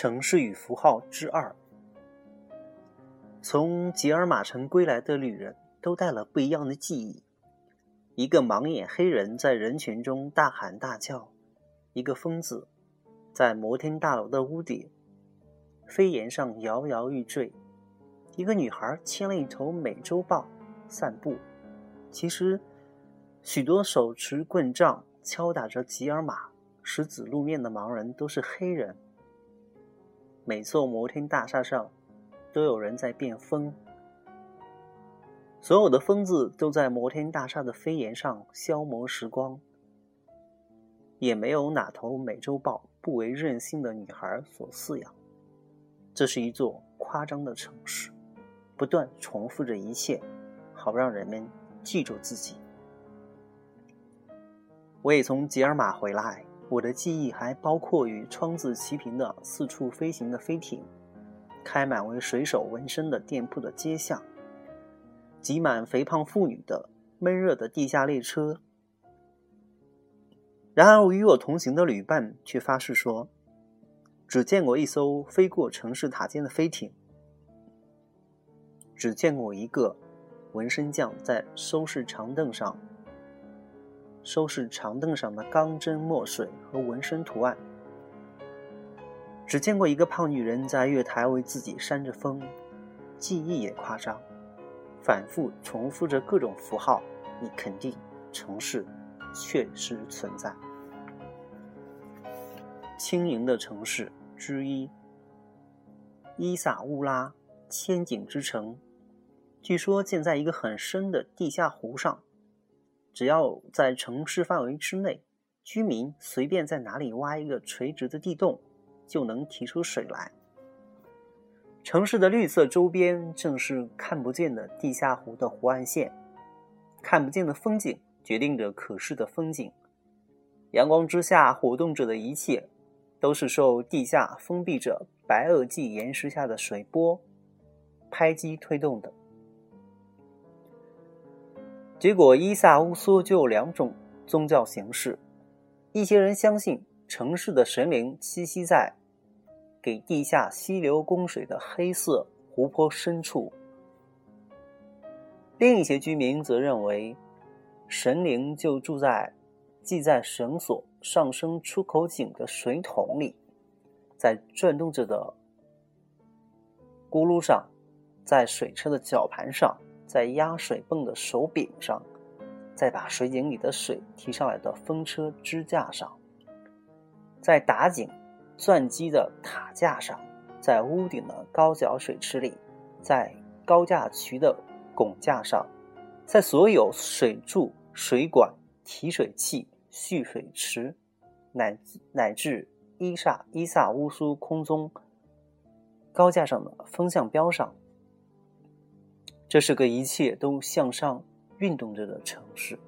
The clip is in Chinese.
城市与符号之二。从吉尔马城归来的旅人都带了不一样的记忆。一个盲眼黑人在人群中大喊大叫，一个疯子在摩天大楼的屋顶飞檐上摇摇欲坠，一个女孩牵了一头美洲豹散步。其实，许多手持棍杖敲打着吉尔马石子路面的盲人都是黑人。每座摩天大厦上都有人在变疯。所有的疯子都在摩天大厦的飞檐上消磨时光，也没有哪头美洲豹不为任性的女孩所饲养。这是一座夸张的城市，不断重复着一切，好让人们记住自己。我也从吉尔玛回来，我的记忆还包括与窗子齐平的四处飞行的飞艇，开满为水手纹身的店铺的街巷。挤满肥胖妇女的闷热的地下列车。然而，与我同行的旅伴却发誓说，只见过一艘飞过城市塔尖的飞艇，只见过一个纹身匠在收拾长凳上收拾长凳上的钢针墨水和纹身图案，只见过一个胖女人在月台为自己扇着风。记忆也夸张。反复重复着各种符号，你肯定城市确实存在。轻盈的城市之一，伊萨乌拉，千景之城。据说建在一个很深的地下湖上，只要在城市范围之内，居民随便在哪里挖一个垂直的地洞，就能提出水来。城市的绿色周边正是看不见的地下湖的湖岸线，看不见的风景决定着可视的风景。阳光之下活动着的一切，都是受地下封闭着白垩纪岩石下的水波拍击推动的。结果，伊萨乌苏就有两种宗教形式：一些人相信城市的神灵栖息在。给地下溪流供水的黑色湖泊深处，另一些居民则认为，神灵就住在系在绳索上升出口井的水桶里，在转动着的轱辘上，在水车的绞盘上，在压水泵的手柄上，在把水井里的水提上来的风车支架上，在打井。钻机的塔架上，在屋顶的高脚水池里，在高架渠的拱架上，在所有水柱、水管、提水器、蓄水池，乃乃至伊萨伊萨乌苏空中高架上的风向标上，这是个一切都向上运动着的城市。